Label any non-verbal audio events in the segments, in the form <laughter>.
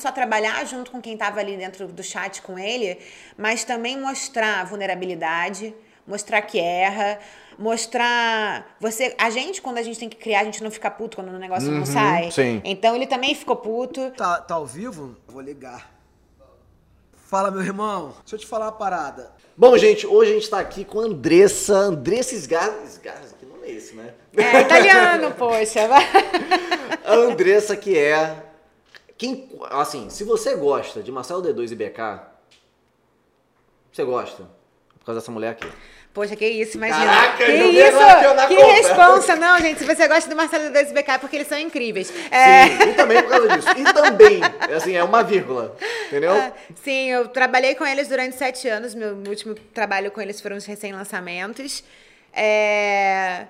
só trabalhar junto com quem estava ali dentro do chat com ele, mas também mostrar vulnerabilidade, mostrar que erra, mostrar você, a gente quando a gente tem que criar, a gente não fica puto quando o negócio Uhum, não sai. sim. Então ele também ficou puto. Tá, tá ao vivo? Vou ligar. Fala, meu irmão. Deixa eu te falar uma parada. Bom, gente, hoje a gente tá aqui com a Andressa. Andressa Sgar... Sgar... Que nome é esse, né? É italiano, poxa. <laughs> A Andressa que é... Quem, assim, se você gosta de Marcelo D2 e BK, você gosta. Por causa dessa mulher aqui. Poxa, que isso, imagina. Caraca, que isso? Que conta. responsa. Não, gente, se você gosta do Marcelo Desse BK é porque eles são incríveis. É, Sim, e também por causa disso. E também, assim, é uma vírgula, entendeu? Ah, Sim, eu trabalhei com eles durante sete anos. Meu último trabalho com eles foram os recém-lançamentos. É,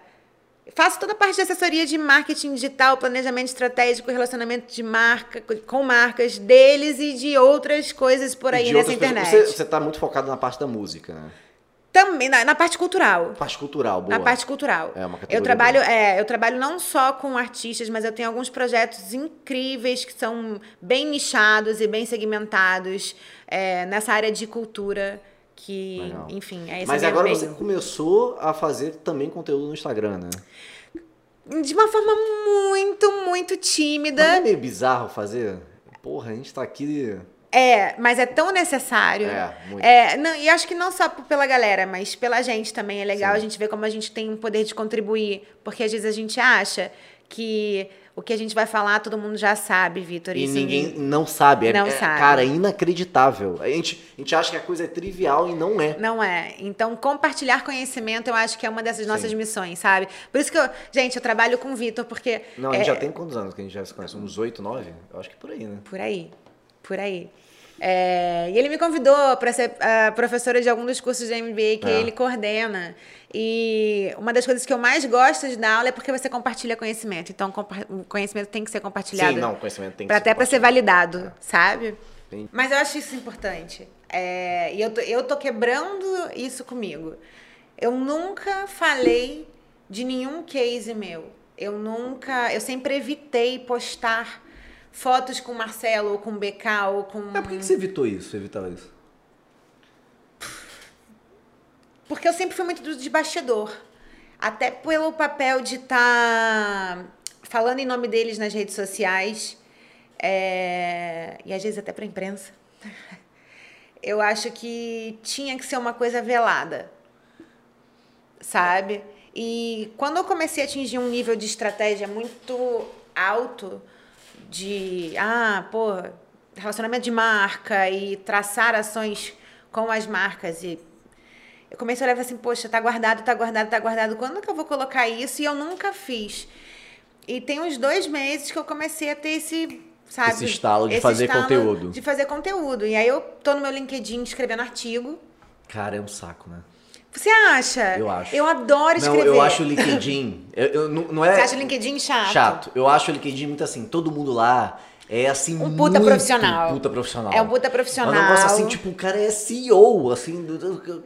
Faço toda a parte de assessoria de marketing digital, planejamento estratégico, relacionamento de marca com marcas deles e de outras coisas por aí nessa outras pessoas. internet. Você, você tá muito focado na parte da música, né? Também na, na parte cultural. Parte cultural, boa. Na parte cultural. É uma categoria eu trabalho, é, eu trabalho não só com artistas, mas eu tenho alguns projetos incríveis que são bem nichados e bem segmentados é, nessa área de cultura. Que, Legal. enfim, é esse Mas agora você começou a fazer também conteúdo no Instagram, né? De uma forma muito, muito tímida. Não é meio bizarro fazer? Porra, a gente tá aqui. É, mas é tão necessário. É, muito. É, não, e acho que não só pela galera, mas pela gente também. É legal Sim. a gente ver como a gente tem um poder de contribuir. Porque às vezes a gente acha que o que a gente vai falar todo mundo já sabe, Vitor. E ninguém não sabe. É, Não é, sabe. Cara, é inacreditável. A gente, a gente acha que a coisa é trivial e não é. Não é. Então, compartilhar conhecimento, eu acho que é uma dessas nossas Sim. missões, sabe? Por isso que eu. Gente, eu trabalho com o Vitor, porque. Não, a é, gente já tem quantos anos que a gente já se conhece? Uns 8, 9? Eu acho que por aí, né? Por aí. Por aí. É, e ele me convidou para ser ah, professora de algum dos cursos de MBA que É. ele coordena. E uma das coisas que eu mais gosto de dar aula é porque você compartilha conhecimento. Então, o conhecimento tem que ser compartilhado. Sim, não, o conhecimento tem que ser Até para ser validado, sabe? Sim. Mas eu acho isso importante. É, e eu tô, eu tô quebrando isso comigo. Eu nunca falei de nenhum case meu. Eu nunca. Eu sempre evitei postar fotos com Marcelo ou com BK ou com. Mas por que, que você evitou isso? Você evitava isso? Porque eu sempre fui muito do de bastidor. Até pelo papel de estar falando em nome deles nas redes sociais. é, E às vezes até pra imprensa. <laughs> Eu acho que tinha que ser uma coisa velada. Sabe? E quando eu comecei a atingir um nível de estratégia muito alto, de, ah, pô, relacionamento de marca e traçar ações com as marcas e eu comecei a olhar assim, poxa, tá guardado, tá guardado, tá guardado. Quando que eu vou colocar isso? E eu nunca fiz. E tem uns dois meses que eu comecei a ter esse, sabe? Esse estalo de fazer conteúdo. De fazer conteúdo. E aí eu tô no meu LinkedIn escrevendo artigo. Cara, é um saco, né? Você acha? Eu acho. Eu adoro Não, escrever. eu acho o LinkedIn. eu, eu- não, não é. Você acha o LinkedIn chato? chato. Eu acho o LinkedIn muito assim, todo mundo lá é assim. Um puta muito profissional. Puta profissional. É um puta profissional. É um negócio assim, tipo, o cara é CEO, assim.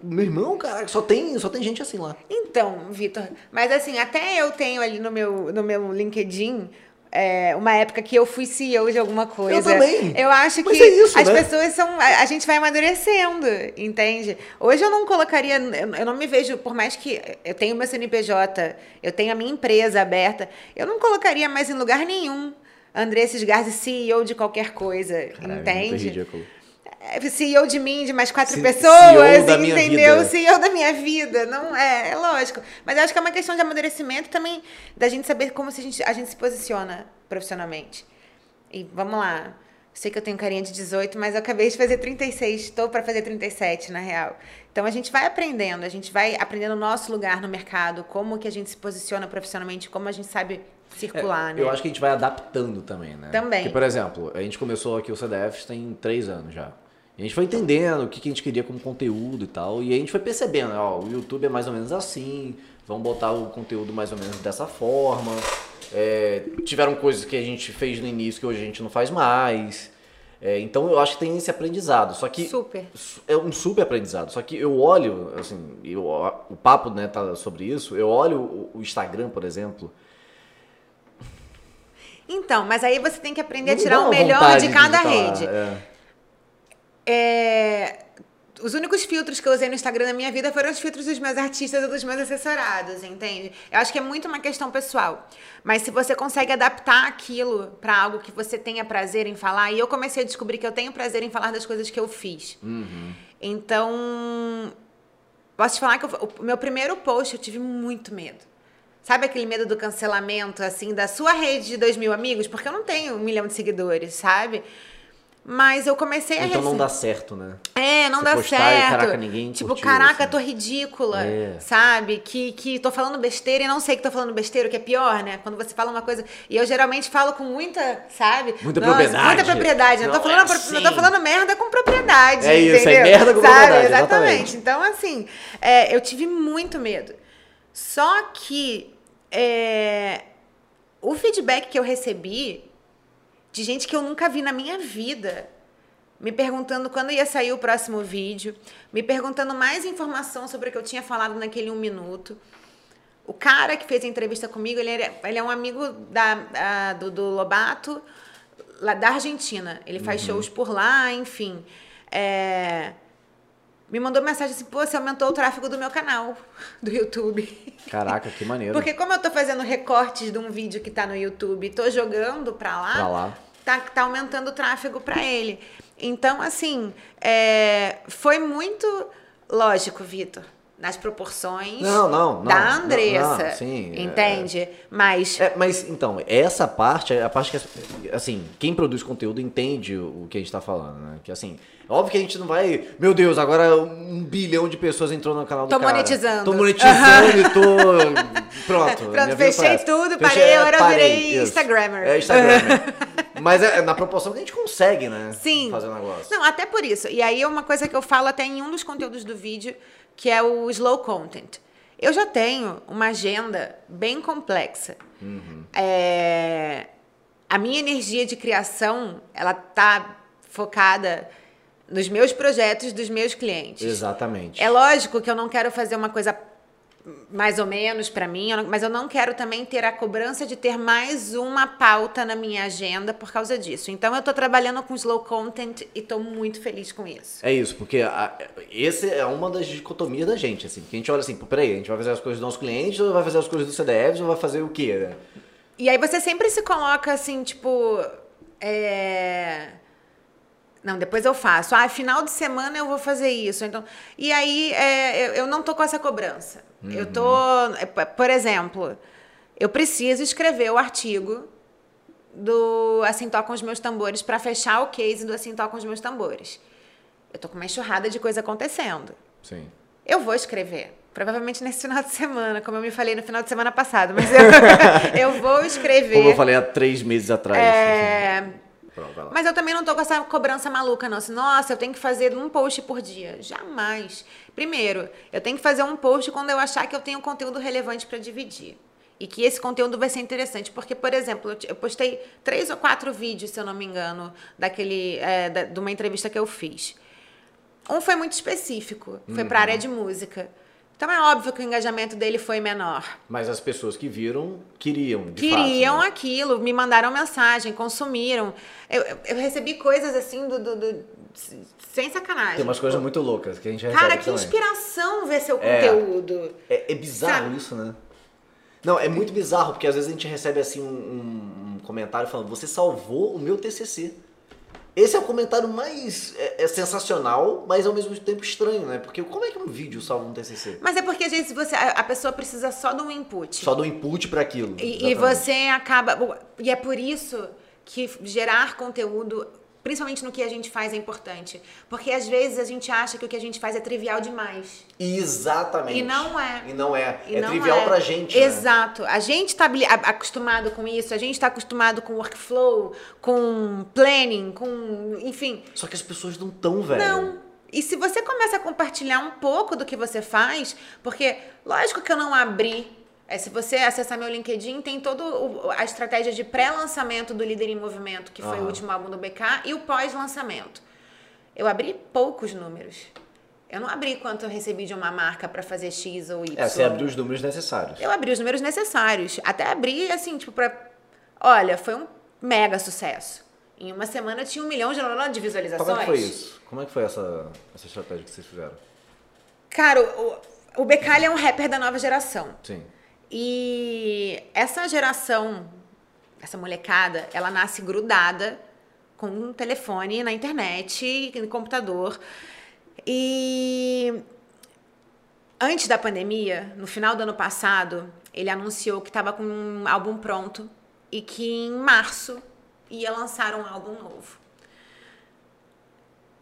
Meu irmão, cara, só tem, só tem gente assim lá. Então, Vitor, mas assim, até eu tenho ali no meu, no meu LinkedIn é, uma época que eu fui CEO de alguma coisa. também. Eu acho Mas que é isso, as né? pessoas são. A, a gente vai amadurecendo, entende? Hoje eu não colocaria. Eu, eu não me vejo, por mais que eu tenho meu CNPJ, eu tenho a minha empresa aberta, eu não colocaria mais em lugar nenhum. Andressa Sgarzi, CEO de qualquer coisa, Caralho, entende? Muito ridículo. É, CEO de mim, de mais quatro C- pessoas, CEO entendeu? vida. CEO da minha vida. Não é, é lógico. Mas eu acho que é uma questão de amadurecimento também, da gente saber como se a, gente, a gente se posiciona profissionalmente. E vamos lá. Sei que eu tenho carinha de 18, mas eu acabei de fazer 36, estou para fazer 37, na real. Então a gente vai aprendendo, a gente vai aprendendo o nosso lugar no mercado, como que a gente se posiciona profissionalmente, como a gente sabe circular, É, né? Eu acho que a gente vai adaptando também, né? Também. Porque, por exemplo, a gente começou aqui o CDF tem três anos já. A gente foi entendendo o que que a gente queria como conteúdo e tal. E a gente foi percebendo, ó, o YouTube é mais ou menos assim, vamos botar o conteúdo mais ou menos dessa forma. É, tiveram coisas que a gente fez no início que hoje a gente não faz mais. É, então eu acho que tem esse aprendizado. Só que Super. é um super aprendizado. Só que eu olho, assim, eu, o papo né, tá sobre isso. Eu olho o, o Instagram, por exemplo. Então, mas aí você tem que aprender Não a tirar o melhor de cada falar, rede. é. É, Os únicos filtros que eu usei no Instagram na minha vida foram os filtros dos meus artistas e dos meus assessorados, entende? Eu acho que é muito uma questão pessoal. Mas se você consegue adaptar aquilo pra algo que você tenha prazer em falar, e eu comecei a descobrir que eu tenho prazer em falar das coisas que eu fiz. Então, posso te falar que eu- o meu primeiro post eu tive muito medo. Sabe aquele medo do cancelamento, assim, da sua rede de dois mil amigos? Porque eu não tenho um milhão de seguidores, sabe? Mas eu comecei a Então não dá certo, né? é, não Você dá postar e, certo. caraca, ninguém tipo, curtiu, caraca, assim. tô ridícula, É. sabe? Que, que tô falando besteira e não sei que tô falando besteira, o que é pior, né? Quando você fala uma coisa. E eu geralmente falo com muita, sabe? Muita propriedade. Muita propriedade. Eu tô Não, falando, é assim. tô falando merda com propriedade. É isso, é entendeu? merda com Sabe? propriedade, Exatamente. exatamente. Então, assim, é, eu tive muito medo. Só que é, o feedback que eu recebi de gente que eu nunca vi na minha vida, me perguntando quando ia sair o próximo vídeo, me perguntando mais informação sobre o que eu tinha falado naquele um minuto. O cara que fez a entrevista comigo, ele, era- ele é um amigo da, a- do, do Lobato, lá da Argentina. Ele faz shows por lá, enfim. É, me mandou mensagem assim, pô, você aumentou o tráfego do meu canal, do YouTube. Caraca, que maneiro. Porque como eu tô fazendo recortes de um vídeo que tá no YouTube e tô jogando pra lá, Pra lá. Tá, tá aumentando o tráfego pra ele. Então, assim, é, foi muito lógico, Vitor, nas proporções Não, não, não, da Andressa. não, sim, é- entende? Mas É, mas então, essa parte é a parte que, assim, quem produz conteúdo entende o, que a gente tá falando, né? Que assim, óbvio que a gente não vai, meu Deus, agora um bilhão de pessoas entrou no canal do Tô cara. monetizando. Tô <laughs> monetizando e tô. Pronto. Pronto, fechei tudo, Fechei- parei, agora eu parei, virei isso. Instagrammer. É, Instagrammer. <laughs> mas é, é na proporção que a gente consegue, né? Sim. Fazer o negócio. Não, até por isso. E aí é uma coisa que eu falo até em um dos conteúdos do vídeo, que é o slow content. Eu já tenho uma agenda bem complexa. É, A minha energia de criação, ela tá focada nos meus projetos dos meus clientes. Exatamente. É lógico que eu não quero fazer uma coisa mais ou menos pra mim, mas eu não quero também ter a cobrança de ter mais uma pauta na minha agenda por causa disso. Então eu tô trabalhando com slow content e tô muito feliz com isso. É isso, porque a, esse é uma das dicotomias da gente, assim. Que a gente olha assim, peraí, a gente vai fazer as coisas dos nossos clientes, ou vai fazer as coisas do CDFs, ou vai fazer o quê, né? E aí você sempre se coloca assim, tipo. É... Não, depois eu faço. Ah, final de semana eu vou fazer isso. Então, e aí é, eu, eu não tô com essa cobrança. Eu tô. é, p- Por exemplo, eu preciso escrever o artigo do Assim Tocam os Meus Tambores para fechar o case do Assim Tocam os Meus Tambores. Eu tô com uma enxurrada de coisa acontecendo. Sim. Eu vou escrever. Provavelmente nesse final de semana, como eu me falei no final de semana passado. Mas <laughs> eu, <laughs> eu vou escrever. Como eu falei há três meses atrás. É, Pronto, vai lá. Mas eu também não tô com essa cobrança maluca, não. Assim, nossa, eu tenho que fazer um post por dia. Jamais. Primeiro, eu tenho que fazer um post quando eu achar que eu tenho conteúdo relevante para dividir. E que esse conteúdo vai ser interessante. Porque, por exemplo, eu te- eu postei três ou quatro vídeos, se eu não me engano, daquele, é, da- de uma entrevista que eu fiz. Um foi muito específico, foi para área de música. Então é óbvio que o engajamento dele foi menor. Mas as pessoas que viram queriam, de Queriam fato, né? aquilo, me mandaram mensagem, consumiram. Eu, eu- recebi coisas assim do, do- do- sem sacanagem. Tem umas coisas muito loucas que a gente Cara, que também. inspiração ver seu É. conteúdo. É, é bizarro Sabe? isso, né? Não, é muito bizarro, porque às vezes a gente recebe assim um, um- um comentário falando, você salvou o meu TCC. Esse é o comentário mais é, é sensacional, mas ao mesmo tempo estranho, né? Porque como é que um vídeo salva um TCC? Mas é porque às vezes você, a a pessoa precisa só de um input. Só do input para aquilo. E, e você acaba. E é por isso que gerar conteúdo, principalmente no que a gente faz, é importante. Porque às vezes a gente acha que o que a gente faz é trivial demais. Exatamente. E não é. E não é. E é não trivial é. pra gente. né? Exato. A gente está acostumado com isso, a gente está acostumado com workflow, com planning, com. Enfim. Só que as pessoas não tão, velho. Não. E se você começa a compartilhar um pouco do que você faz, porque lógico que eu não abri. É, se você acessar meu LinkedIn, tem toda a estratégia de pré-lançamento do Líder em Movimento, que foi o Aham. último álbum do BK, e o pós-lançamento. Eu abri poucos números. Eu não abri quanto eu recebi de uma marca para fazer X ou Y. É, você abriu os números necessários. Eu abri os números necessários. Até abri, assim, tipo, pra. Olha, foi um mega sucesso. Em uma semana tinha um milhão de, visualizações. Como é que foi isso? Como é que foi essa, essa estratégia que vocês fizeram? Cara, o, o Becalha é um rapper da nova geração. Sim. E essa geração, essa molecada, ela nasce grudada com um telefone na internet, no computador. E antes da pandemia, no final do ano passado, ele anunciou que estava com um álbum pronto e que em março ia lançar um álbum novo.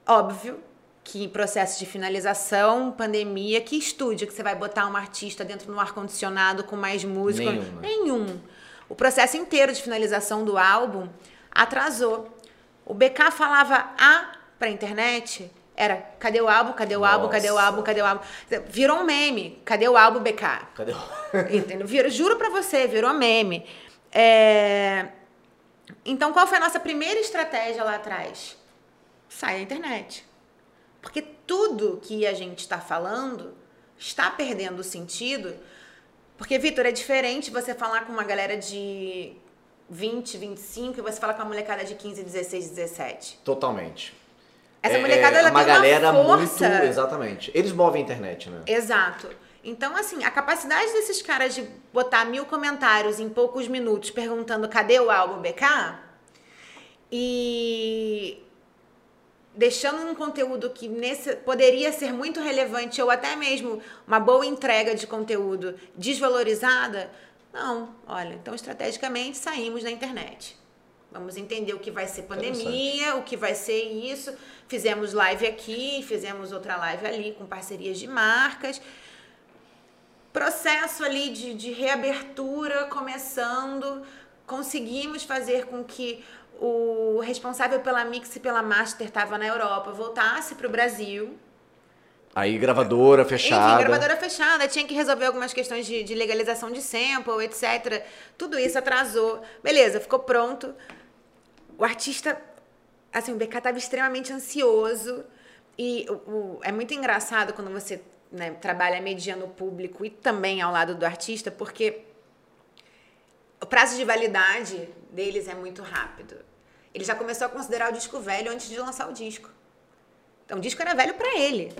Óbvio que processo de finalização, pandemia, que estúdio que você vai botar um artista dentro do ar-condicionado com mais música? Nenhum, né? Nenhum. O processo inteiro de finalização do álbum atrasou. O BK falava A pra internet, era cadê o álbum, cadê o álbum, cadê o álbum, cadê o álbum? Virou um meme, cadê o álbum BK? Cadê o... <laughs> Entendeu? Virou, juro pra você, virou meme. É... Então, qual foi a nossa primeira estratégia lá atrás? Sai da internet. Porque tudo que a gente está falando está perdendo sentido. Porque, Vitor, é diferente você falar com uma galera de 20, 25 e você falar com uma molecada de 15, 16, 17. Totalmente. Essa É- molecada, é ela uma tem galera uma força. muito... Exatamente. Eles movem a internet, né? Exato. Então, assim, a capacidade desses caras de botar mil comentários em poucos minutos perguntando cadê o álbum BK e deixando um conteúdo que nesse, poderia ser muito relevante ou até mesmo uma boa entrega de conteúdo desvalorizada, não, olha, então estrategicamente saímos da internet. Vamos entender o que vai ser pandemia, o que vai ser isso. Fizemos live aqui, fizemos outra live ali com parcerias de marcas. Processo ali de, de reabertura começando. Conseguimos fazer com que o responsável pela Mix e pela Master estava na Europa voltasse para o Brasil. Aí gravadora fechada. Enfim, gravadora fechada, tinha que resolver algumas questões de, de legalização de sample, etc. Tudo isso atrasou. Beleza, ficou pronto. O artista, assim, o BK estava extremamente ansioso. E o, o- é muito engraçado quando você né, trabalha mediando o público e também ao lado do artista, porque o prazo de validade deles é muito rápido. Ele já começou a considerar o disco velho antes de lançar o disco. Então o disco era velho para ele.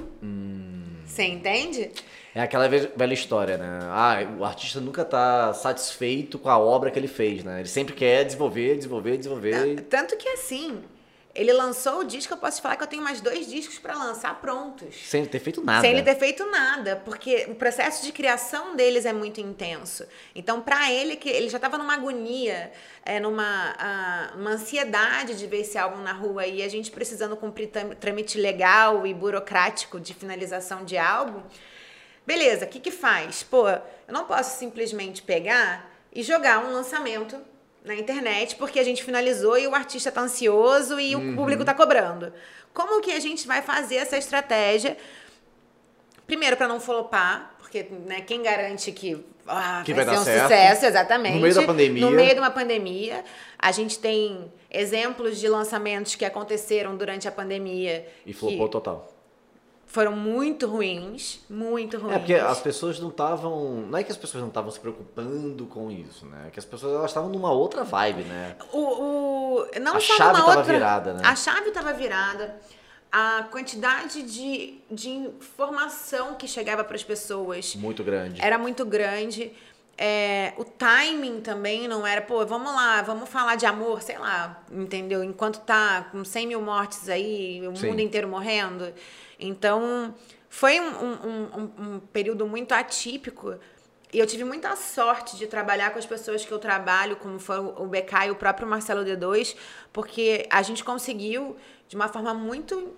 Você entende? É aquela ve- velha história, né? Ah, o artista nunca tá satisfeito com a obra que ele fez, né? Ele sempre quer desenvolver, desenvolver, desenvolver. Tanto que assim, ele lançou o disco, eu posso te falar que eu tenho mais dois discos para lançar prontos. Sem ter feito nada. Sem ele ter feito nada, porque o processo de criação deles é muito intenso. Então, para ele, que ele já estava numa agonia, é, numa ah, uma ansiedade de ver esse álbum na rua e a gente precisando cumprir trâmite legal e burocrático de finalização de álbum. Beleza, o que que faz? Pô, eu não posso simplesmente pegar e jogar um lançamento na internet porque a gente finalizou e o artista tá ansioso e o público tá cobrando. Como que a gente vai fazer essa estratégia? Primeiro, para não flopar, porque né, quem garante que, ah, Que vai, vai ser dar um certo. sucesso, exatamente. No meio da pandemia. No meio de uma pandemia. A gente tem exemplos de lançamentos que aconteceram durante a pandemia E que flopou total. Foram muito ruins, muito ruins. É, porque as pessoas não estavam. Não é que as pessoas não estavam se preocupando com isso, né? É que as pessoas elas estavam numa outra vibe, né? O, o, não A chave numa tava outra, virada, né? A chave estava virada. A quantidade de, de informação que chegava para as pessoas Muito grande. era muito grande. É, o timing também não era, pô, vamos lá, vamos falar de amor, sei lá, entendeu? Enquanto tá com 100 mil mortes aí, o Sim. mundo inteiro morrendo. Então, foi um, um- um- um período muito atípico. E eu tive muita sorte de trabalhar com as pessoas que eu trabalho, como foi o BK e o próprio Marcelo D2, porque a gente conseguiu, de uma forma muito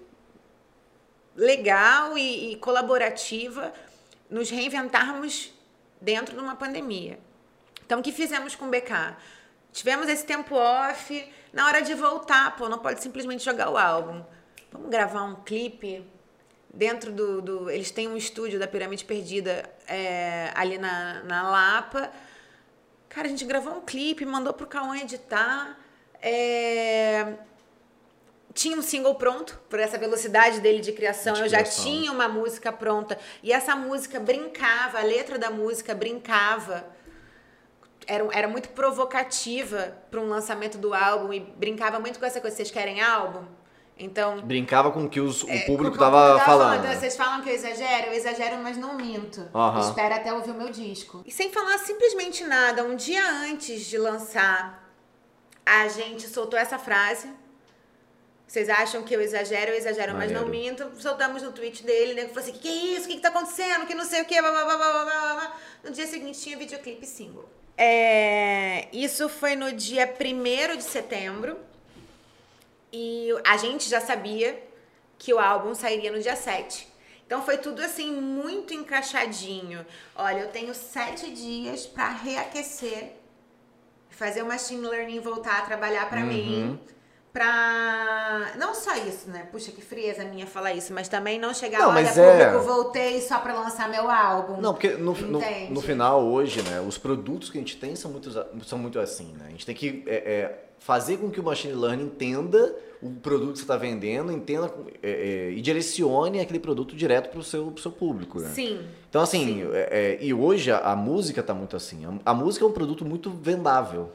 legal e, e colaborativa, nos reinventarmos dentro de uma pandemia. Então, o que fizemos com o BK? Tivemos esse tempo off, na hora de voltar, pô, não pode simplesmente jogar o álbum. Vamos gravar um clipe dentro do. do- eles têm um estúdio da Pirâmide Perdida é, ali na, na Lapa. Cara, a gente gravou um clipe, mandou pro Cauã editar. É, tinha um single pronto, por essa velocidade dele de criação. De eu já tinha uma música pronta. E essa música brincava, a letra da música brincava era, era muito provocativa para um lançamento do álbum e brincava muito com essa coisa, vocês querem álbum? Então, Brincava com o que os, o é, público o tava tava falando. Vocês falam que eu exagero, eu exagero, mas não minto. Aham. Espera até ouvir o meu disco. E sem falar simplesmente nada, um dia antes de lançar, a gente soltou essa frase. Vocês acham que eu exagero, eu exagero, mas não Maneiro. minto. Soltamos no tweet dele, né? Que falou assim: que, que é isso? O que, que tá acontecendo? Que não sei o que. Blá, blá, blá, blá, blá, blá. No dia seguinte tinha videoclipe single. É, isso foi no dia 1 de setembro. E a gente já sabia que o álbum sairia no dia 7. Então foi tudo assim, muito encaixadinho. Olha, eu tenho sete dias pra reaquecer, fazer o machine learning voltar a trabalhar pra mim. Pra. Não só isso, né? Puxa, que frieza minha falar isso, mas também não chegar, Não, olha, mas é- público, voltei só pra lançar meu álbum. Não, porque no, no, no final, hoje, né, os produtos que a gente tem são muito, são muito assim, né? A gente tem que é, é, fazer com que o machine learning entenda o produto que você está vendendo, entenda é, é, e direcione aquele produto direto para o seu, pro seu público, né? Sim. Então, assim, é, é, e hoje a, a música tá muito assim. A, a música é um produto muito vendável.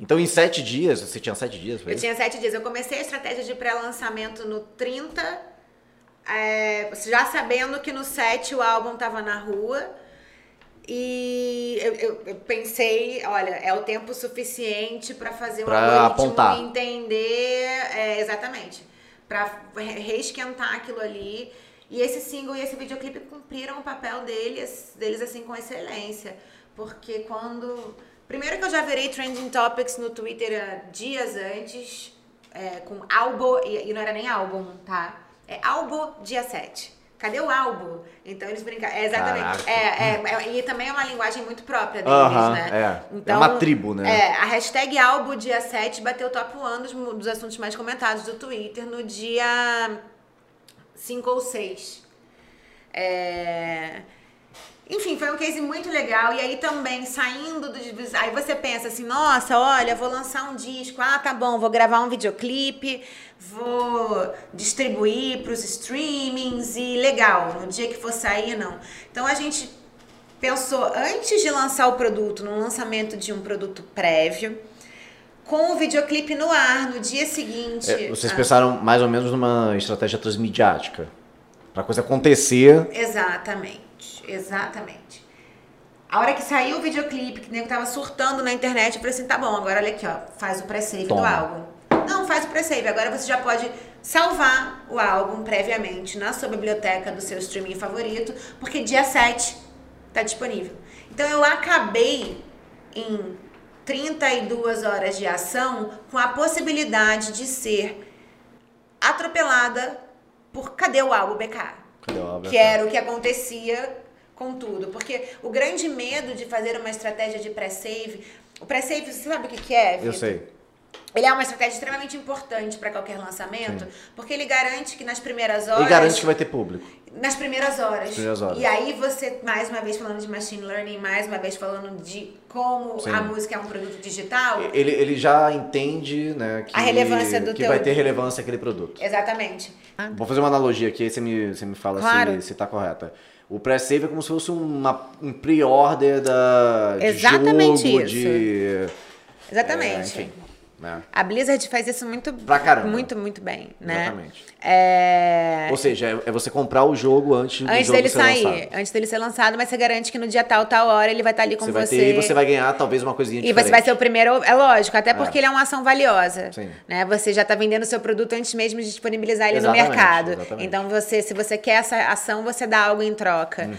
Então, em sete dias, você tinha sete dias, Eu isso? tinha sete dias. Eu comecei a estratégia de pré-lançamento no 30, é, já sabendo que no 7 o álbum tava na rua. E eu, eu- eu pensei, olha, é o tempo suficiente para fazer o Pra algoritmo apontar. entender é, exatamente, para reesquentar aquilo ali. E esse single e esse videoclipe cumpriram o papel deles, deles assim com excelência, porque quando primeiro que eu já virei trending topics no Twitter há dias antes, é, com álbum e, e não era nem álbum, tá? É álbum dia 7. Cadê o álbum? Então eles brincavam. É, exatamente. É, é, é, e também é uma linguagem muito própria deles, Aham, né? é. É uma tribo, né? É, a hashtag álbum dia 7 bateu top 1 dos, dos assuntos mais comentados do Twitter no dia 5 ou 6. É... Enfim, foi um case muito legal. E aí também, saindo do. Aí você pensa assim, nossa, olha, vou lançar um disco. Ah, tá bom, vou gravar um videoclipe, vou distribuir pros streamings e legal. No dia que for sair, não. Então a gente pensou antes de lançar o produto, no lançamento de um produto prévio, com o videoclipe no ar no dia seguinte. É, vocês Ah, pensaram mais ou menos numa estratégia transmediática. Pra coisa acontecer. Exatamente, exatamente. A hora que saiu o videoclipe, que o nego tava surtando na internet, eu falei assim, tá bom, agora olha aqui, ó, faz o pré-save do álbum. Não, faz o pré-save. Agora você já pode salvar o álbum previamente na sua biblioteca do seu streaming favorito, porque dia 7 tá disponível. Então eu acabei em 32 horas de ação com a possibilidade de ser atropelada por cadê o álbum BK? Que era o que acontecia com tudo. Porque o grande medo de fazer uma estratégia de pré-save. O pré-save, você sabe o que, é? Eu sei. Ele é uma estratégia extremamente importante para qualquer lançamento, porque ele garante que nas primeiras horas. garante que vai ter público. Nas primeiras horas. primeiras horas. E aí você, mais uma vez falando de machine learning, mais uma vez falando de como Sim. a música é um produto digital. Ele, ele já entende, né, que, A relevância do que teu- vai ter relevância aquele produto. Exatamente. Vou fazer uma analogia aqui, aí você me, você me fala Claro. se, se tá correta. O pré-save é como se fosse uma, um pre-order da de Exatamente jogo, isso. de... Exatamente. É, enfim, né? A Blizzard faz isso muito, Pra caramba. muito, muito bem, né? Exatamente. É... Ou seja, é, é você comprar o jogo antes do Antes jogo dele ser sair, lançado. antes dele ser lançado, mas você garante que no dia tal, tal hora ele vai estar ali com Você você. vai ter e você vai ganhar talvez uma coisinha E diferente. você vai ser o primeiro, é lógico, até porque ele é uma ação valiosa. Sim. Né? Você já está vendendo o seu produto antes mesmo de disponibilizar ele Exatamente, no mercado. exatamente. Então, você, se você quer essa ação, você dá algo em troca. Uhum.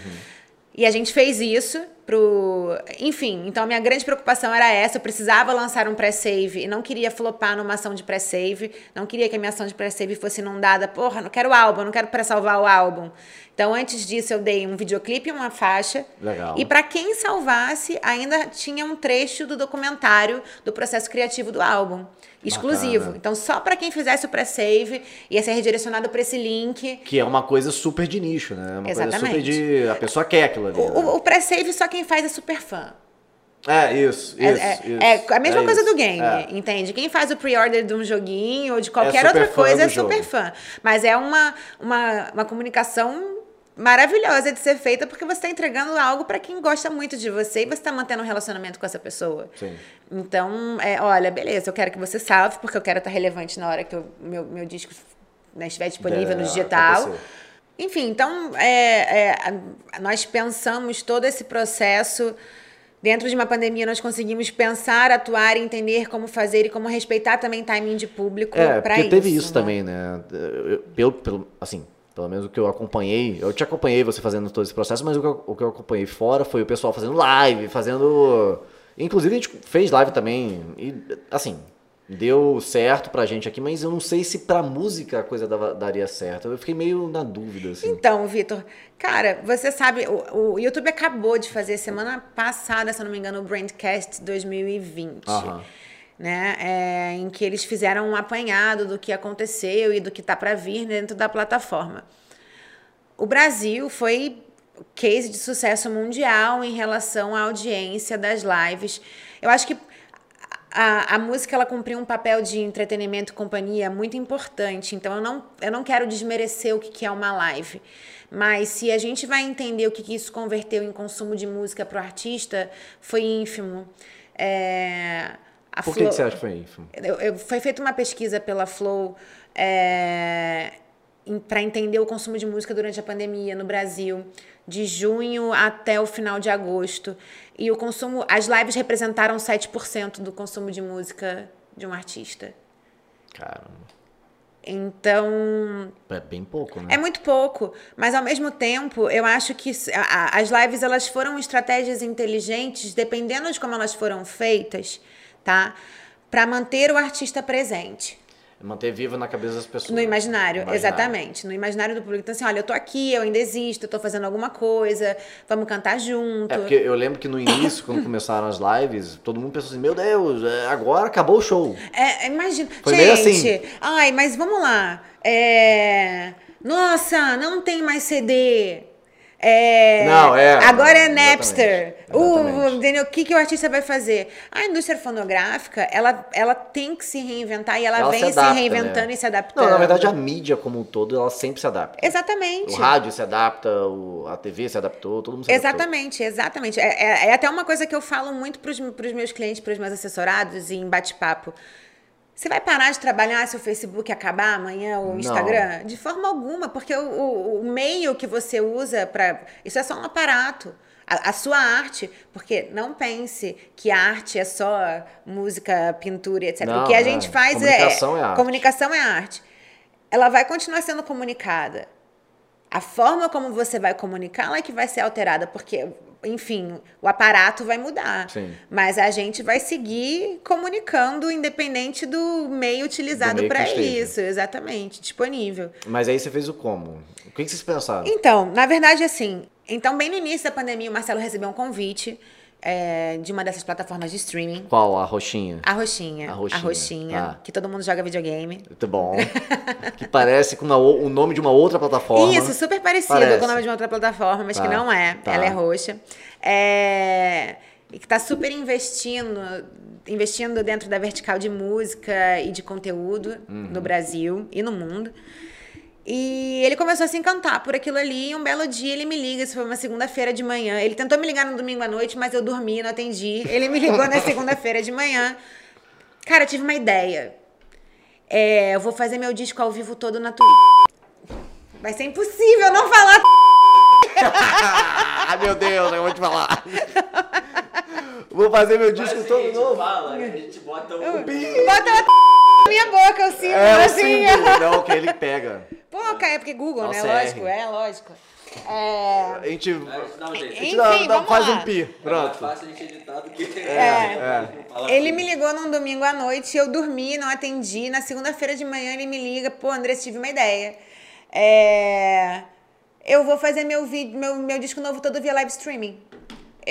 E a gente fez isso pro. Enfim, então a minha grande preocupação era essa. Eu precisava lançar um pré-save e não queria flopar numa ação de pré-save. Não queria que a minha ação de pré-save fosse inundada. Porra, não quero álbum, não quero pré-salvar o álbum. Então, antes disso, eu dei um videoclipe e uma faixa. Legal. E para quem salvasse, ainda tinha um trecho do documentário do processo criativo do álbum. Exclusivo. Bacana. Então, só para quem fizesse o pré-save, ia ser redirecionado para esse link. Que é uma coisa super de nicho, né? Uma coisa super Exatamente. de... A pessoa quer aquilo ali. O, né? o- pré-save só quem faz é super fã. É, isso, isso, É, é- isso. é a mesma É coisa isso. do game, É. entende? Quem faz o pre-order de um joguinho ou de qualquer outra coisa é super jogo. fã. Mas é uma, uma, uma comunicação maravilhosa de ser feita porque você está entregando algo para quem gosta muito de você e você está mantendo um relacionamento com essa pessoa. Sim. Então, é, olha, beleza, eu quero que você salve porque eu quero estar relevante na hora que o meu, meu disco né, estiver disponível É, no digital. Enfim, então é, é, nós pensamos todo esse processo. Dentro de uma pandemia, nós conseguimos pensar, atuar, entender como fazer e como respeitar também timing de público É, para porque isso. teve isso né? também, né? Eu- Pelo, pelo, assim, pelo menos o que eu acompanhei, eu te acompanhei você fazendo todo esse processo, mas o que eu, o que eu acompanhei fora foi o pessoal fazendo live, fazendo. Inclusive a gente fez live também, e assim, deu certo pra gente aqui, mas eu não sei se pra música a coisa dava- daria certo. Eu fiquei meio na dúvida, assim. Então, Vitor, cara, você sabe, o, o YouTube acabou de fazer semana passada, se eu não me engano, o Brandcast 2020. Aham. Né, é, em que eles fizeram um apanhado do que aconteceu e do que tá para vir dentro da plataforma. O Brasil foi case de sucesso mundial em relação à audiência das lives. Eu acho que a, a música ela cumpriu um papel de entretenimento e companhia muito importante. Então eu não, eu não quero desmerecer o que, que é uma live. Mas se a gente vai entender o que, que isso converteu em consumo de música para o artista, foi ínfimo. É, a Por que, que você acha que foi ínfimo? eu- eu- foi feita uma pesquisa pela Flow para entender o consumo de música durante a pandemia no Brasil, de junho até o final de agosto. E o consumo, as lives representaram 7% do consumo de música de um artista. Caramba. Então, É bem pouco, né? é muito pouco, mas ao mesmo tempo, eu acho que as lives elas foram estratégias inteligentes, dependendo de como elas foram feitas, tá? Para manter o artista presente. Manter vivo na cabeça das pessoas. No imaginário, Imaginário. exatamente. No imaginário do público. Então, assim, olha, eu tô aqui, eu ainda existo, eu tô fazendo alguma coisa, vamos cantar junto. É porque eu lembro que no início, quando começaram as lives, todo mundo pensou assim, meu Deus, é, agora acabou o show. É, imagina. Foi Gente, meio assim. ai, mas vamos lá. É, Nossa, não tem mais CD. É, Não, é, Agora é exatamente, Napster. O, exatamente. entendeu? O que, que o artista vai fazer? A indústria fonográfica, ela, ela tem que se reinventar e ela, Ela vem se, adapta, reinventando né? e se adaptando. Não, na verdade a mídia como um todo, ela sempre se adapta. Exatamente. O rádio se adapta, o- a TV se adaptou, todo mundo se adaptou. Exatamente, exatamente. É, é- é até uma coisa que eu falo muito para os meus clientes, para os meus assessorados e em bate-papo. Você vai parar de trabalhar se o Facebook acabar amanhã ou o Não. Instagram? De forma alguma, porque o, o- o meio que você usa para. Isso é só um aparato. A, a sua arte, porque não pense que a arte é só música, pintura, e etc. Não, o que a é. gente faz Comunicação é arte. Comunicação é arte. Ela vai continuar sendo comunicada. A forma como você vai comunicá-la é que vai ser alterada, porque, enfim, o aparato vai mudar. Sim. Mas a gente vai seguir comunicando, independente do meio utilizado para isso, exatamente, disponível. Mas aí você fez o como? O que, que vocês pensaram? Então, na verdade, assim, então, bem no início da pandemia, o Marcelo recebeu um convite é, de uma dessas plataformas de streaming. Qual? A roxinha? A Roxinha. A Roxinha, Roxinha, tá. que todo mundo joga videogame. Muito bom. <laughs> que parece com uma o o nome de uma outra plataforma. Isso, super parecido Parece. com o nome de uma outra plataforma, mas Tá, que não é. tá. Ela é roxa. É, E que está super investindo, investindo dentro da vertical de música e de conteúdo Uhum. no Brasil e no mundo. E ele começou a se encantar por aquilo ali. E um belo dia ele me liga, isso foi uma segunda-feira de manhã. Ele tentou me ligar no domingo à noite, mas eu dormi, não atendi. Ele me ligou na segunda-feira de manhã. Cara, eu tive uma ideia. É, eu vou fazer meu disco ao vivo todo na Twitch. Vai ser impossível não falar. ah, <laughs> meu Deus, eu vou te falar. vou fazer meu disco Mas todo a gente novo. fala, a gente bota um Bota na <laughs> minha boca o símbolo, É o assim. símbolo, não, que ele pega. Pô, cara, é porque Google, Não, né? CR. Lógico, é, lógico. É... A gente, A gente dá um jeito. a gente Enfim, dá- dá- vamos faz lá. um pi. É mais Pronto. fácil a gente editar do que... É. Fala Ele tudo. me ligou num domingo à noite, eu dormi, não atendi. Na segunda-feira de manhã ele me liga, pô, André, tive uma ideia. É... Eu vou fazer meu vídeo, meu, meu disco novo todo via live streaming.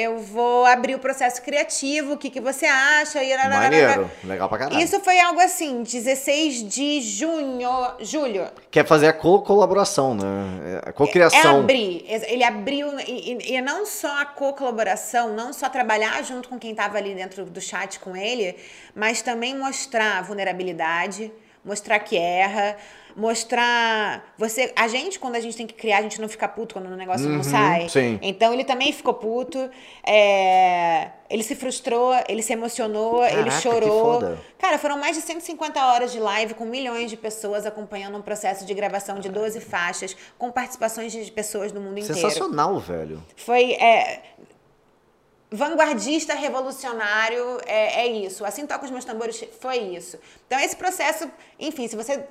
Eu vou abrir o processo criativo, o que, que você acha? E Maneiro. Legal pra caralho. Isso foi algo assim, 16 de junho, julho. Quer fazer a co-colaboração, né? A É co-criação. abrir. Ele abriu. E, e- e não só a co-colaboração, não só trabalhar junto com quem estava ali dentro do chat com ele, mas também mostrar vulnerabilidade, mostrar que erra, mostrar. Você, a gente, quando a gente tem que criar, a gente não fica puto quando o negócio não Uhum, sai. sim. Então ele também ficou puto. é, ele se frustrou, ele se emocionou, ele Caraca, que chorou. Cara, foram mais de 150 horas de live com milhões de pessoas acompanhando um processo de gravação de 12 faixas, com participações de pessoas do mundo inteiro. Sensacional, velho. Foi é, vanguardista, revolucionário, é, é isso. Assim toca os meus tambores, foi isso. Então, esse processo, enfim, se você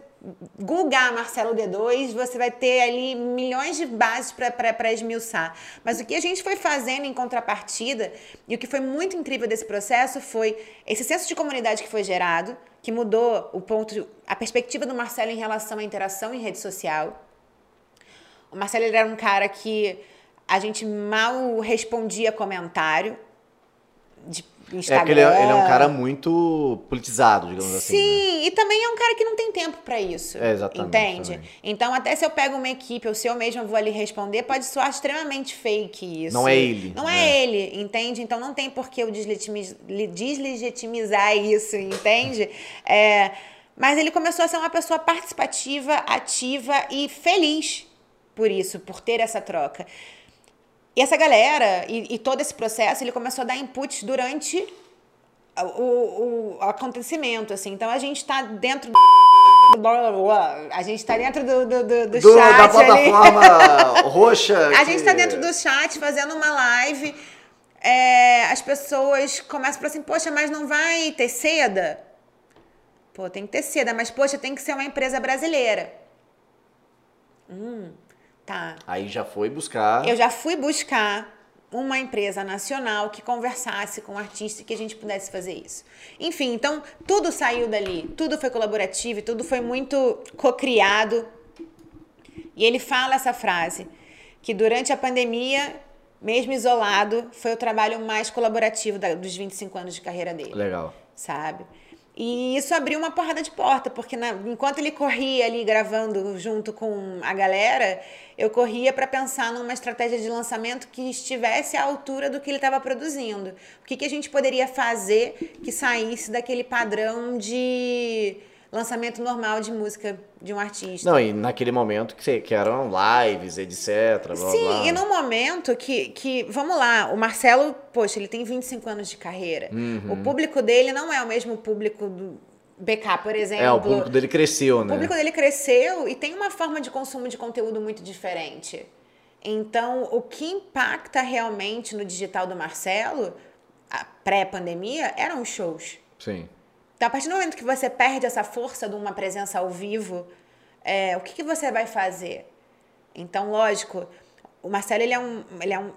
googar Marcelo D2, você vai ter ali milhões de bases para esmiuçar. Mas o que a gente foi fazendo em contrapartida, e o que foi muito incrível desse processo foi esse senso de comunidade que foi gerado, que mudou o ponto, a perspectiva do Marcelo em relação à interação em rede social. O Marcelo era um cara que a gente mal respondia comentário de Instagram. É porque ele é, ele é um cara muito politizado, digamos assim. né? Sim, e também é um cara que não tem tempo pra isso. É, exatamente, Entende? também. Então, até se eu pego uma equipe ou se eu mesma vou ali responder, pode soar extremamente fake isso. Não é ele, Não né? é ele, entende? Então, não tem por que eu deslegitimiz- deslegitimizar isso, <laughs> entende? É, mas ele começou a ser uma pessoa participativa, ativa e feliz por isso, por ter essa troca. E essa galera, e, e todo esse processo, ele começou a dar inputs durante o, o- acontecimento, assim. Então, a gente tá dentro do... <laughs> A gente tá dentro do, do, do, do chat da ali. plataforma <laughs> roxa. A gente que- tá dentro do chat fazendo uma live. é, as pessoas começam a falar assim, poxa, mas não vai ter seda? Pô, tem que ter seda, mas poxa, tem que ser uma empresa brasileira. Hum, tá. Aí já foi buscar. Eu já fui buscar uma empresa nacional que conversasse com o artista e que a gente pudesse fazer isso. Enfim, então tudo saiu dali, tudo foi colaborativo, e tudo foi muito cocriado. E ele fala essa frase que durante a pandemia, mesmo isolado, foi o trabalho mais colaborativo da- dos 25 anos de carreira dele Legal. sabe? E isso abriu uma porrada de porta, porque na- enquanto ele corria ali gravando junto com a galera, eu corria para pensar numa estratégia de lançamento que estivesse à altura do que ele estava produzindo. O que, que a gente poderia fazer que saísse daquele padrão de lançamento normal de música de um artista? Não, e naquele momento que, que eram lives, etc. Blá, Sim, blá. e no momento que, que. Vamos lá, o Marcelo, poxa, ele tem 25 anos de carreira. Uhum. O público dele não é o mesmo público do BK, por exemplo. É, o público dele cresceu, O né? público dele cresceu e tem uma forma de consumo de conteúdo muito diferente. Então, o que impacta realmente no digital do Marcelo, a pré-pandemia, eram os shows. Sim. Então, a partir do momento que você perde essa força de uma presença ao vivo, é, o que, que você vai fazer? Então, lógico, o Marcelo ele é, um, ele é um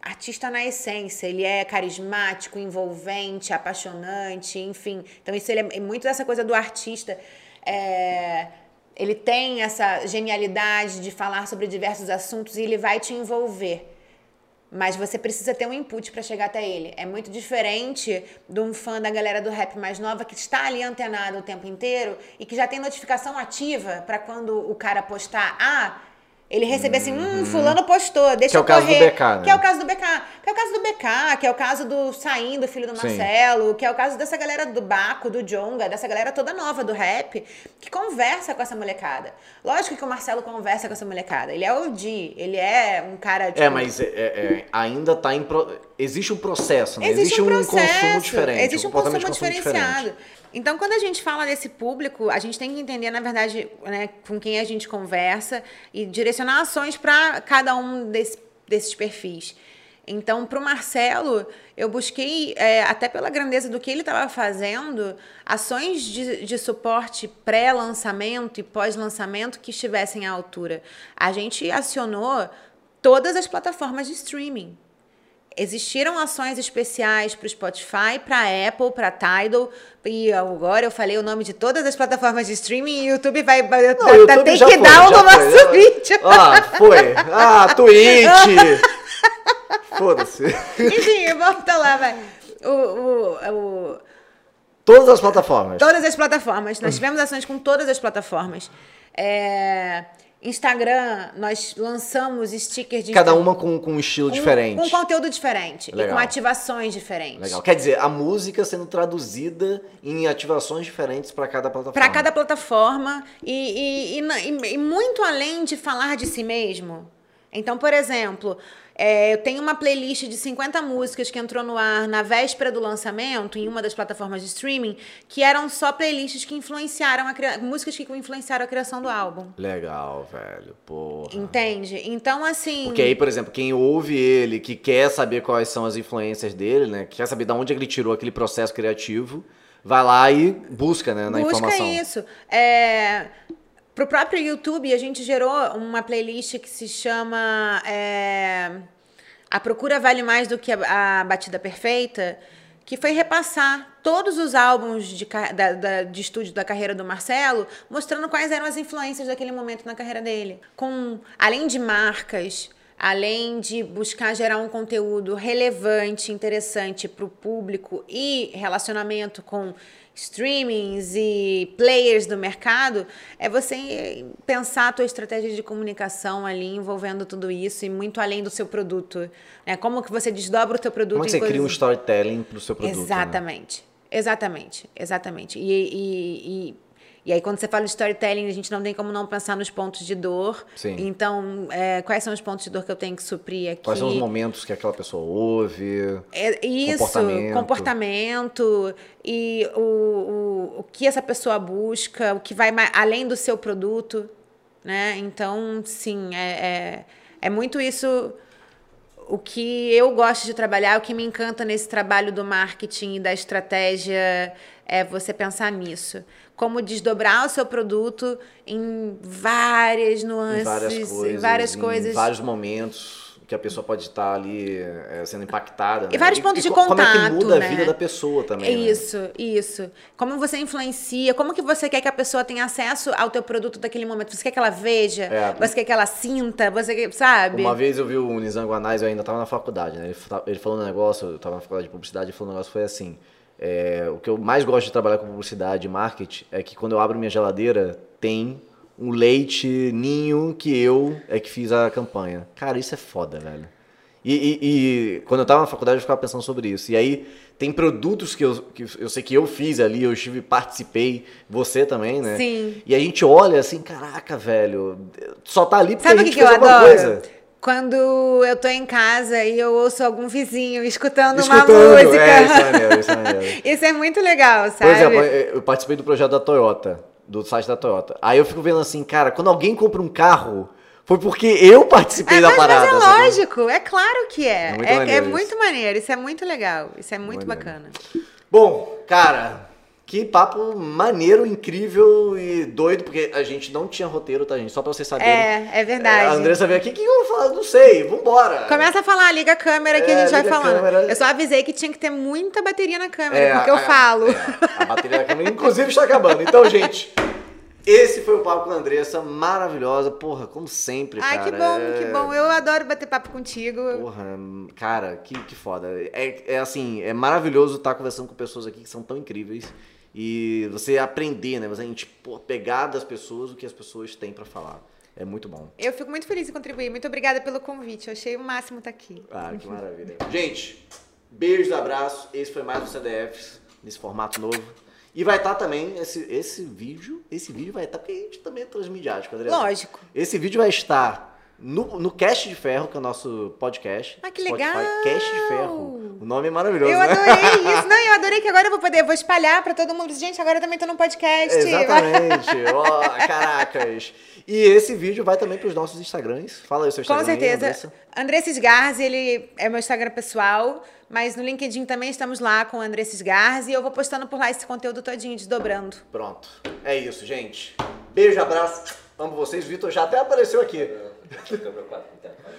artista na essência. Ele é carismático, envolvente, apaixonante, enfim. Então, isso ele é muito dessa coisa do artista. é, ele tem essa genialidade de falar sobre diversos assuntos e ele vai te envolver. Mas você precisa ter um input para chegar até ele. É muito diferente de um fã da galera do rap mais nova que está ali antenado o tempo inteiro e que já tem notificação ativa para quando o cara postar, ah, ele receber assim, hum, fulano postou, deixa Que é o eu caso do. BK, né? Que é o caso do BK. Que é o caso do BK, que é o caso do Saindo, filho do Sim. Marcelo, que é o caso dessa galera do Baco, do Jonga, dessa galera toda nova do rap, que conversa com essa molecada. Lógico que o Marcelo conversa com essa molecada. Ele é OG, ele é um cara, tipo, É, mas é- é- é, ainda tá em. pro- Existe um processo, né? Existe, um, processo, consumo diferente. Existe um consumo de consumo diferenciado. diferente. Então, quando a gente fala desse público, a gente tem que entender, na verdade, né, com quem a gente conversa e direcionar ações para cada um desse- desses perfis. Então, para o Marcelo, eu busquei, é, até pela grandeza do que ele estava fazendo, ações de, de suporte pré-lançamento e pós-lançamento que estivessem à altura. A gente acionou todas as plataformas de streaming. Existiram ações especiais para o Spotify, para a Apple, para a Tidal. E agora eu falei o nome de todas as plataformas de streaming e o YouTube vai. Não, tá- o YouTube tem que foi, dar já no foi. nosso vídeo. Ah, foi. Ah, Twitch. <laughs> Foda-se. Enfim, volta lá, vai. O, o, o, Todas as plataformas. Todas as plataformas. Nós tivemos ações com todas as plataformas. É, Instagram, nós lançamos stickers de Cada uma com, com um estilo com- diferente. Com conteúdo diferente e Legal. com ativações diferentes. Legal. Quer dizer, a música sendo traduzida em ativações diferentes para cada plataforma. Para cada plataforma e, e, e e- e muito além de falar de si mesmo. Então, por exemplo, é, eu tenho uma playlist de 50 músicas que entrou no ar na véspera do lançamento, em uma das plataformas de streaming, que eram só playlists que influenciaram a cria- músicas que influenciaram a criação do álbum. Legal, velho. Porra. Entende? Então, assim. Porque aí, por exemplo, quem ouve ele, que quer saber quais são as influências dele, né? Que quer saber de onde ele tirou aquele processo criativo, vai lá e busca, né, na Busca informação. isso. É, pro próprio YouTube, a gente gerou uma playlist que se chama é, A Procura Vale Mais do que a, a Batida Perfeita, que foi repassar todos os álbuns de, da- da- de estúdio da carreira do Marcelo, mostrando quais eram as influências daquele momento na carreira dele. Com, além de marcas, além de buscar gerar um conteúdo relevante, interessante para o público e relacionamento com streamings e players do mercado, é você pensar a tua estratégia de comunicação ali, envolvendo tudo isso e muito além do seu produto. Né? Como que você desdobra o teu produto Como é você cria um storytelling pro seu produto? né? Exatamente. Exatamente, exatamente. E, e, e, e aí, quando você fala de storytelling, a gente não tem como não pensar nos pontos de dor. Sim. Então, é, quais são os pontos de dor que eu tenho que suprir aqui? Quais são os momentos que aquela pessoa ouve? É, isso, Comportamento. comportamento, e o, o, o que essa pessoa busca, o que vai mais, além do seu produto, né? Então, sim, é, é, é muito isso o que eu gosto de trabalhar, o que me encanta nesse trabalho do marketing e da estratégia é você pensar nisso. Como desdobrar o seu produto em várias nuances, Em várias coisas. em várias em coisas. vários momentos que a pessoa pode estar ali é, sendo impactada. né? vários pontos de co- Como é que contato, muda né? a vida da pessoa também. É né? Isso, isso. Como você influencia, como que você quer que a pessoa tenha acesso ao teu produto daquele momento? Você quer que ela veja? É. Você quer que ela sinta? Você quer, sabe? Uma vez eu vi o Nizam Guanais, eu ainda estava na faculdade, né? Ele, ele falou um negócio, eu estava na faculdade de publicidade, ele falou um negócio foi assim. É, o que eu mais gosto de trabalhar com publicidade e marketing é que quando eu abro minha geladeira, tem um leite ninho que eu é que fiz a campanha. Cara, isso é foda, velho. E, e- e quando eu tava na faculdade eu ficava pensando sobre isso. E aí tem produtos que eu, que eu sei que eu fiz ali, eu estive, participei, você também, né? Sim. E a gente olha assim, caraca, velho, só tá ali porque Sabe a o que, gente que eu fez alguma adoro? coisa. Quando eu tô em casa e eu ouço algum vizinho escutando, Escutando, uma música. é, isso é maneiro, isso é maneiro. <laughs> Isso é muito legal, Por sabe? exemplo, eu participei do projeto da Toyota, do site da Toyota. Aí eu fico vendo assim, cara, quando alguém compra um carro, foi porque eu participei É, da mas, mas parada. é lógico, é claro que é. É muito É, é maneiro muito isso. maneiro, isso é muito legal, isso é muito Maneiro. bacana. Bom, cara, que papo maneiro, incrível e doido, porque a gente não tinha roteiro, tá, gente? Só pra vocês saberem. É, é verdade. a Andressa veio aqui, o que eu vou falar? Não sei, vambora. Começa a falar, liga a câmera que É, a gente vai falando. câmera. Eu só avisei que tinha que ter muita bateria na câmera, É, porque eu a- falo. é, a bateria da câmera, inclusive, está acabando. Então, gente, esse foi o papo com a Andressa, maravilhosa. Porra, como sempre, Ai, cara. que bom, é- que bom. Eu adoro bater papo contigo. Porra, cara, que, que foda. É, é assim, é maravilhoso estar conversando com pessoas aqui que são tão incríveis. E você aprender, né? Você, a gente pô, pegar das pessoas o que as pessoas têm pra falar. É muito bom. Eu fico muito feliz em contribuir. Muito obrigada pelo convite. Eu achei o máximo estar aqui. Ah, que <laughs> maravilha. Gente, beijos, abraços. Esse foi mais um CDFs nesse formato novo. E vai estar também esse, esse vídeo. Esse vídeo vai estar, porque a gente também é transmediático, André. Lógico. Esse vídeo vai estar no, no Cast de Ferro, que é o nosso podcast. Ah, que Spotify, legal! Cast de Ferro. O nome é maravilhoso, Eu né? adorei isso. <laughs> Não, eu adorei que agora eu vou poder, eu vou espalhar pra todo mundo. Gente, agora eu também tô no podcast. Exatamente. <laughs> Ó, caracas. E esse vídeo vai também pros nossos Instagrams. Fala aí o seu Com Instagram. aí, certeza. Andressa. Andresses Garzi, ele é meu Instagram pessoal, mas no LinkedIn também estamos lá com Andresses Garzi e eu vou postando por lá esse conteúdo todinho, desdobrando. Pronto. É isso, gente. Beijo, abraço. Amo vocês. Vitor já até apareceu aqui. Câmera quatro, então, faz-